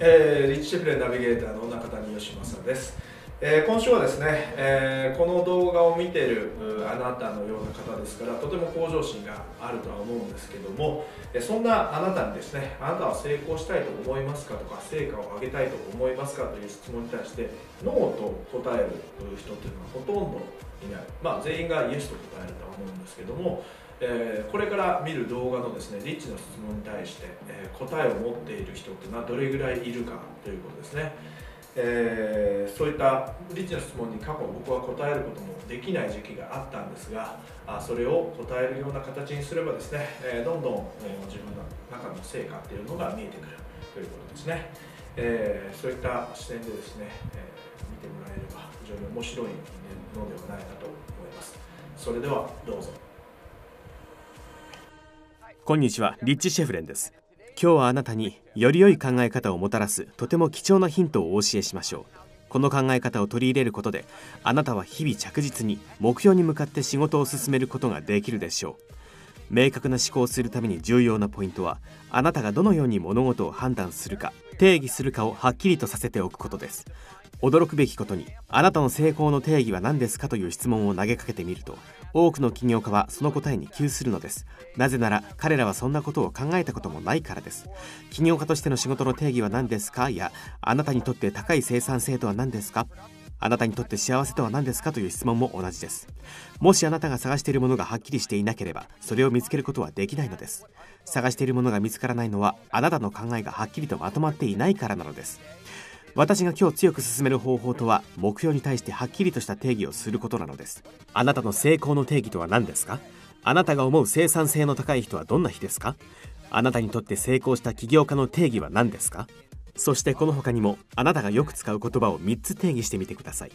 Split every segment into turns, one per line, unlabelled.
えー、リッチシェフレナビゲーターの中谷義正です、えー、今週はですね、えー、この動画を見ているあなたのような方ですからとても向上心があるとは思うんですけども、そんなあなたにですねあなたは成功したいと思いますかとか成果を上げたいと思いますかという質問に対してノーと答える人っていうのはほとんどいない。まあ全員がイエスと答えるとは思うんですけどもえー、これから見る動画のですねリッチの質問に対して、えー、答えを持っている人っていうのはどれぐらいいるかということですね、えー、そういったリッチの質問に過去僕は答えることもできない時期があったんですがあそれを答えるような形にすればですね、えどんどん、え自分の中の成果っていうのが見えてくるということですね、えそういった視点でですね、え見てもらえれば非常に面白いのではないかと思います。それではどうぞ。
こんにちはリッチ・シェフレンです。今日はあなたにより良い考え方をもたらすとても貴重なヒントをお教えしましょう。この考え方を取り入れることであなたは日々着実に目標に向かって仕事を進めることができるでしょう。明確な思考をするために重要なポイントはあなたがどのように物事を判断するか定義するかをはっきりとさせておくことです。驚くべきことにあなたの成功の定義は何ですかという質問を投げかけてみると多くの起業家はその答えに窮するのです。なぜなら彼らはそんなことを考えたこともないからです。起業家としての仕事の定義は何ですか？やあなたにとって高い生産性とは何ですか？あなたにとって幸せとは何ですか？という質問も同じです。もしあなたが探しているものがはっきりしていなければそれを見つけることはできないのです。探しているものが見つからないのはあなたの考えがはっきりとまとまっていないからなのです。私が今日強く進める方法とは目標に対してはっきりとした定義をすることなのです。あなたの成功の定義とは何ですか？あなたが思う生産性の高い人はどんな日ですか？あなたにとって成功した起業家の定義は何ですか？そしてこの他にもあなたがよく使う言葉を3つ定義してみてください。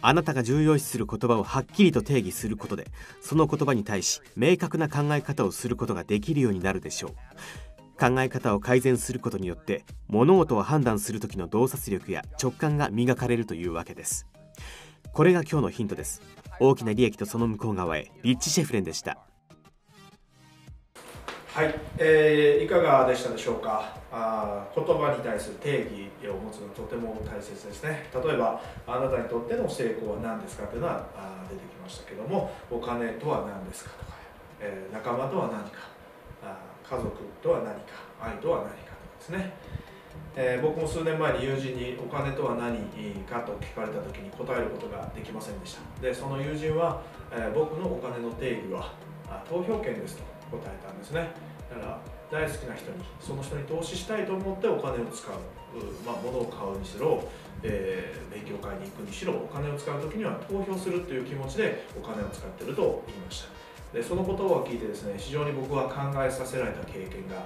あなたが重要視する言葉をはっきりと定義することでその言葉に対し明確な考え方をすることができるようになるでしょう。考え方を改善することによって物事を判断する時の洞察力や直感が磨かれるというわけです。これが今日のヒントです。大きな利益とその向こう側へリッチ・シェフレンでした。
はい、えー、いかがでしたでしょうか？あ言葉に対する定義を持つのはとても大切ですね。例えばあなたにとっての成功は何ですかというのはあ出てきましたけどもお金とは何ですかとか、えー、仲間とは何か。家族とは何か愛とは何かとかですね、えー、僕も数年前に友人にお金とは何かと聞かれた時に答えることができませんでした。でその友人は、えー、僕のお金の定義は投票権ですと答えたんですね。だから大好きな人にその人に投資したいと思ってお金を使う、まあ、物を買うにしろ、えー、勉強会に行くにしろお金を使う時には投票するという気持ちでお金を使ってると言いました。でそのことを聞いてですね非常に僕は考えさせられた経験が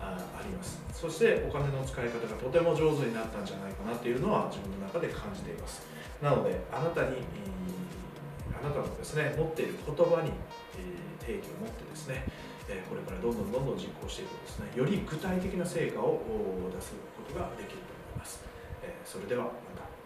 あります。そしてお金の使い方がとても上手になったんじゃないかなっていうのは自分の中で感じています。なのであなたにあなたのですね持っている言葉に定義を持ってですねこれからどんどんどんどん実行していくとですねより具体的な成果を出すことができると思います。それではまた。